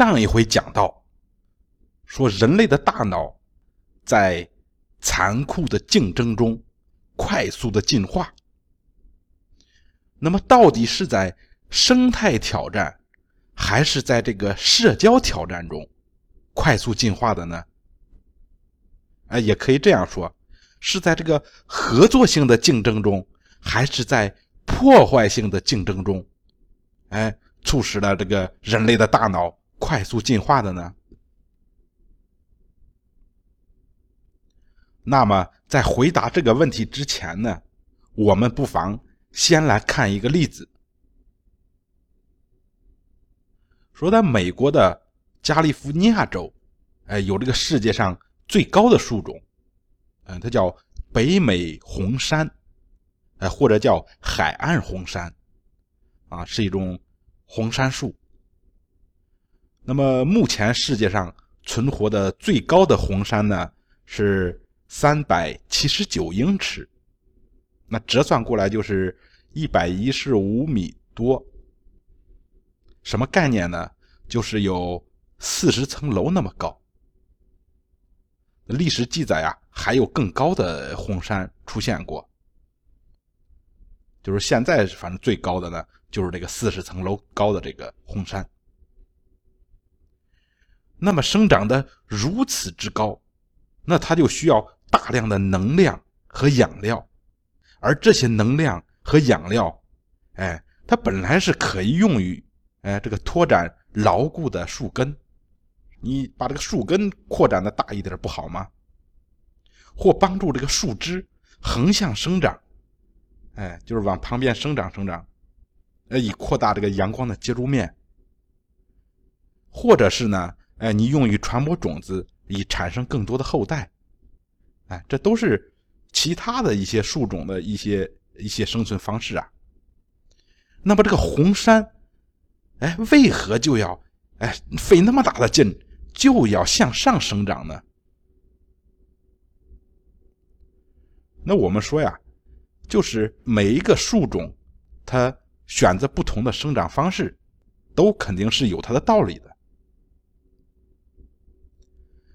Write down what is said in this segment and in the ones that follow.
上一回讲到，说人类的大脑在残酷的竞争中快速的进化。那么，到底是在生态挑战，还是在这个社交挑战中快速进化的呢？哎，也可以这样说，是在这个合作性的竞争中，还是在破坏性的竞争中，哎，促使了这个人类的大脑快速进化的呢？那么，在回答这个问题之前呢，我们不妨。先来看一个例子，说在美国的加利福尼亚州，哎，有这个世界上最高的树种，嗯，它叫北美红杉，哎，或者叫海岸红杉，啊，是一种红杉树。那么目前世界上存活的最高的红杉呢，是三百七十九英尺。那折算过来就是一百一十五米多，什么概念呢？就是有四十层楼那么高。历史记载啊，还有更高的红山出现过，就是现在反正最高的呢，就是这个四十层楼高的这个红山。那么生长的如此之高，那它就需要大量的能量和养料。而这些能量和养料，哎，它本来是可以用于，哎，这个拓展牢固的树根。你把这个树根扩展的大一点不好吗？或帮助这个树枝横向生长，哎，就是往旁边生长生长，呃，以扩大这个阳光的接触面。或者是呢，哎，你用于传播种子，以产生更多的后代，哎，这都是。其他的一些树种的一些一些生存方式啊，那么这个红杉，哎，为何就要哎费那么大的劲就要向上生长呢？那我们说呀，就是每一个树种，它选择不同的生长方式，都肯定是有它的道理的。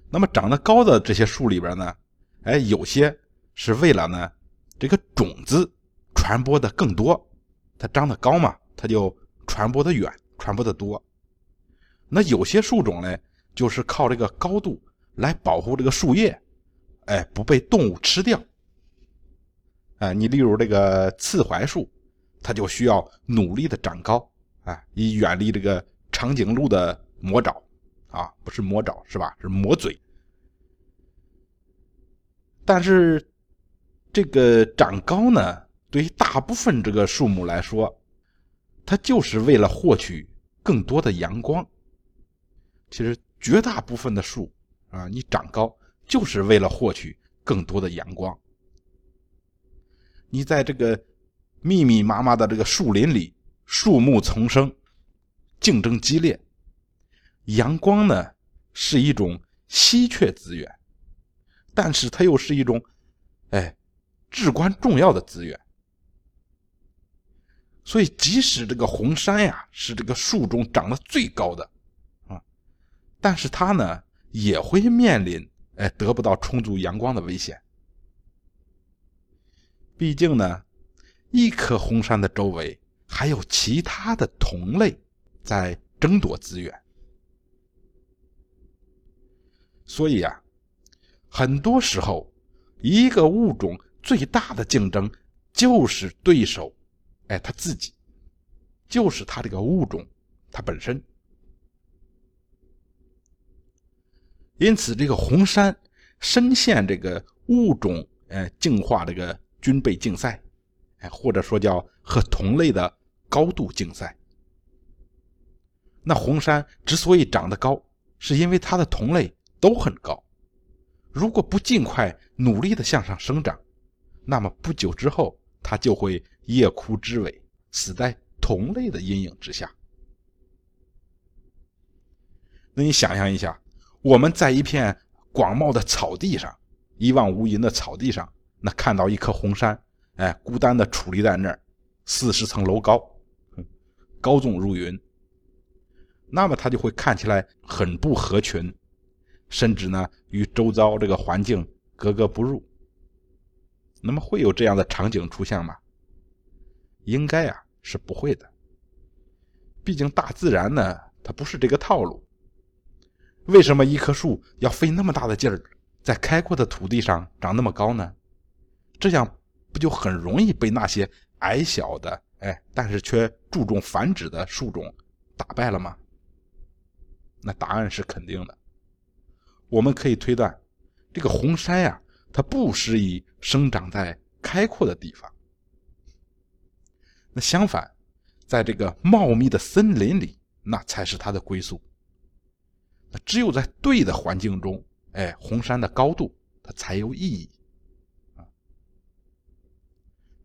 那么长得高的这些树里边呢，哎，有些。是为了呢，这个种子传播的更多，它长得高嘛，它就传播的远，传播的多。那有些树种呢，就是靠这个高度来保护这个树叶，哎，不被动物吃掉。哎，你例如这个刺槐树，它就需要努力的长高，哎，以远离这个长颈鹿的魔爪，啊，不是魔爪是吧？是魔嘴。但是。这个长高呢，对于大部分这个树木来说，它就是为了获取更多的阳光。其实绝大部分的树啊，你长高就是为了获取更多的阳光。你在这个密密麻麻的这个树林里，树木丛生，竞争激烈，阳光呢是一种稀缺资源，但是它又是一种，哎。至关重要的资源，所以即使这个红杉呀是这个树中长得最高的啊，但是它呢也会面临哎得不到充足阳光的危险。毕竟呢，一棵红杉的周围还有其他的同类在争夺资源，所以啊，很多时候一个物种。最大的竞争就是对手，哎，他自己，就是他这个物种，它本身。因此，这个红杉深陷这个物种，呃，进化这个军备竞赛，哎，或者说叫和同类的高度竞赛。那红杉之所以长得高，是因为它的同类都很高，如果不尽快努力的向上生长。那么不久之后，它就会叶枯枝萎，死在同类的阴影之下。那你想象一下，我们在一片广袤的草地上，一望无垠的草地上，那看到一棵红杉，哎，孤单的矗立在那儿，四十层楼高，高耸入云。那么它就会看起来很不合群，甚至呢与周遭这个环境格格不入。那么会有这样的场景出现吗？应该啊是不会的。毕竟大自然呢，它不是这个套路。为什么一棵树要费那么大的劲儿，在开阔的土地上长那么高呢？这样不就很容易被那些矮小的，哎，但是却注重繁殖的树种打败了吗？那答案是肯定的。我们可以推断，这个红杉呀，它不适宜生长在开阔的地方。那相反，在这个茂密的森林里，那才是它的归宿。那只有在对的环境中，哎，红杉的高度它才有意义。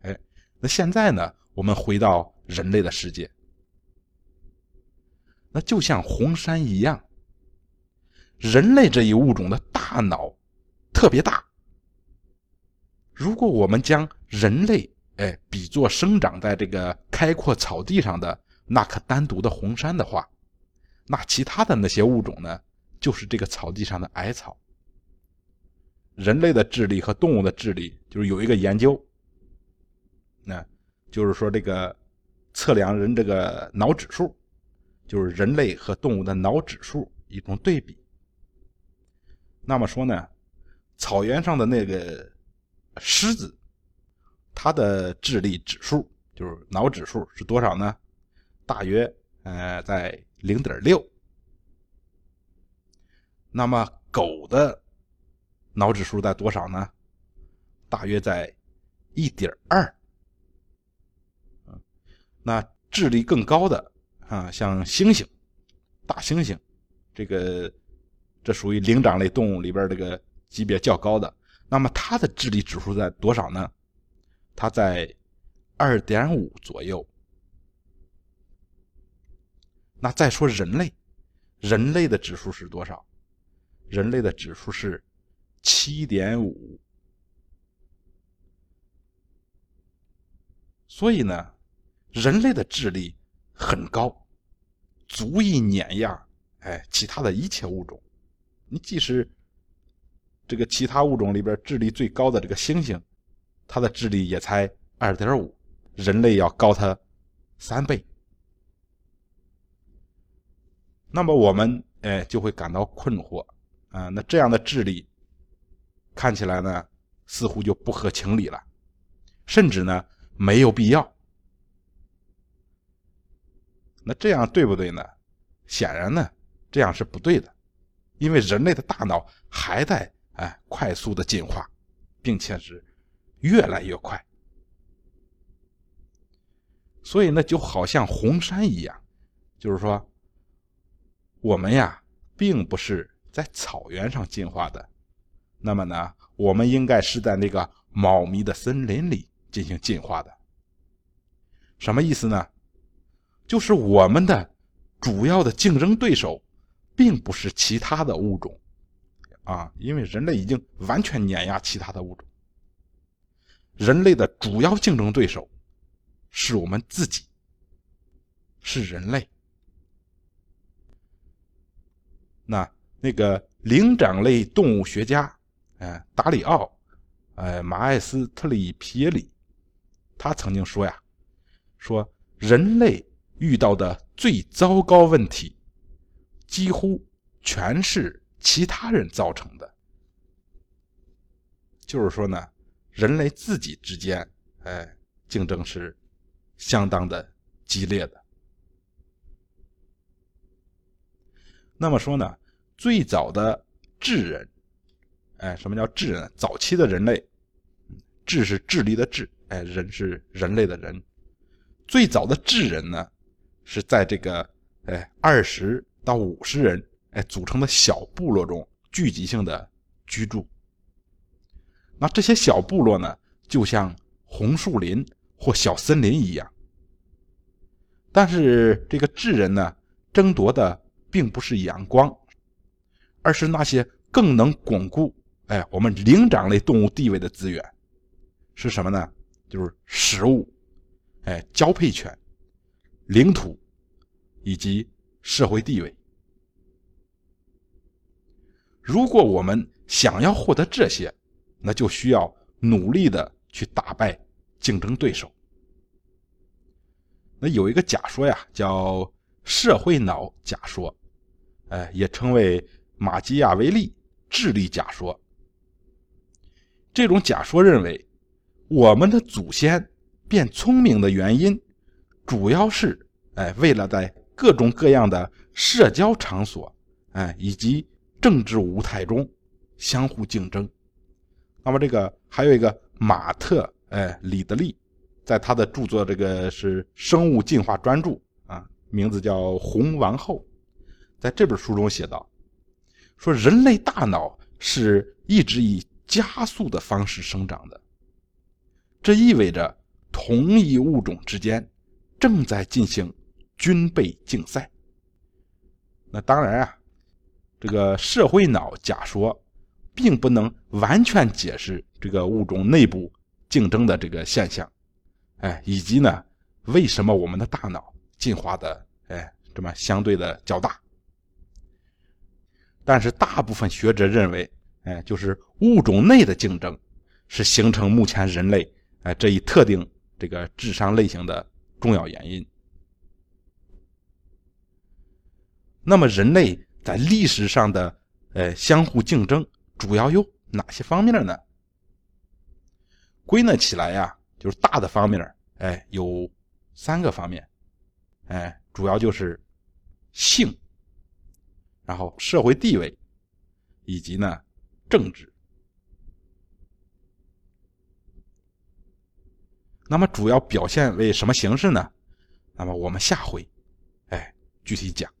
哎，那现在呢，我们回到人类的世界，那就像红杉一样，人类这一物种的大脑特别大。如果我们将人类哎比作生长在这个开阔草地上的那棵单独的红杉的话，那其他的那些物种呢，就是这个草地上的矮草。人类的智力和动物的智力，就是有一个研究，那就是说这个测量人这个脑指数，就是人类和动物的脑指数一种对比。那么说呢，草原上的那个狮子，它的智力指数就是脑指数是多少呢？大约呃在。零点六，那么狗的脑指数在多少呢？大约在一点二。那智力更高的啊，像猩猩、大猩猩，这个这属于灵长类动物里边这个级别较高的。那么它的智力指数在多少呢？它在二点五左右。那再说人类，人类的指数是多少？人类的指数是七点五。所以呢，人类的智力很高，足以碾压哎其他的一切物种。你即使这个其他物种里边智力最高的这个猩猩，它的智力也才二点五，人类要高它三倍。那么我们哎就会感到困惑啊，那这样的智力看起来呢似乎就不合情理了，甚至呢没有必要。那这样对不对呢？显然呢这样是不对的，因为人类的大脑还在哎快速的进化，并且是越来越快，所以呢就好像红山一样，就是说。我们呀，并不是在草原上进化的，那么呢，我们应该是在那个茂密的森林里进行进化的。什么意思呢？就是我们的主要的竞争对手，并不是其他的物种，啊，因为人类已经完全碾压其他的物种。人类的主要竞争对手，是我们自己，是人类。那那个灵长类动物学家，哎，达里奥，哎，马艾斯特里皮耶里，他曾经说呀，说人类遇到的最糟糕问题，几乎全是其他人造成的。就是说呢，人类自己之间，哎，竞争是相当的激烈的。那么说呢？最早的智人，哎，什么叫智人？早期的人类，智是智力的智，哎，人是人类的人。最早的智人呢，是在这个哎二十到五十人哎组成的小部落中聚集性的居住。那这些小部落呢，就像红树林或小森林一样。但是这个智人呢，争夺的并不是阳光。而是那些更能巩固哎我们灵长类动物地位的资源，是什么呢？就是食物，哎交配权、领土以及社会地位。如果我们想要获得这些，那就需要努力的去打败竞争对手。那有一个假说呀，叫社会脑假说，哎，也称为马基亚维利智力假说。这种假说认为，我们的祖先变聪明的原因，主要是哎，为了在各种各样的社交场所，哎，以及政治舞台中相互竞争。那么这个还有一个马特哎里德利，在他的著作这个是生物进化专著啊，名字叫《红王后》，在这本书中写道，说人类大脑是一直以加速的方式生长的，这意味着同一物种之间正在进行军备竞赛。那当然啊，这个社会脑假说。并不能完全解释这个物种内部竞争的这个现象，哎，以及呢，为什么我们的大脑进化的哎这么相对的较大？但是大部分学者认为，哎，就是物种内的竞争是形成目前人类哎这一特定这个智商类型的重要原因。那么，人类在历史上的呃相互竞争。主要有哪些方面呢？归纳起来呀，就是大的方面，哎，有三个方面，哎，主要就是性，然后社会地位，以及呢政治。那么主要表现为什么形式呢？那么我们下回，哎，具体讲。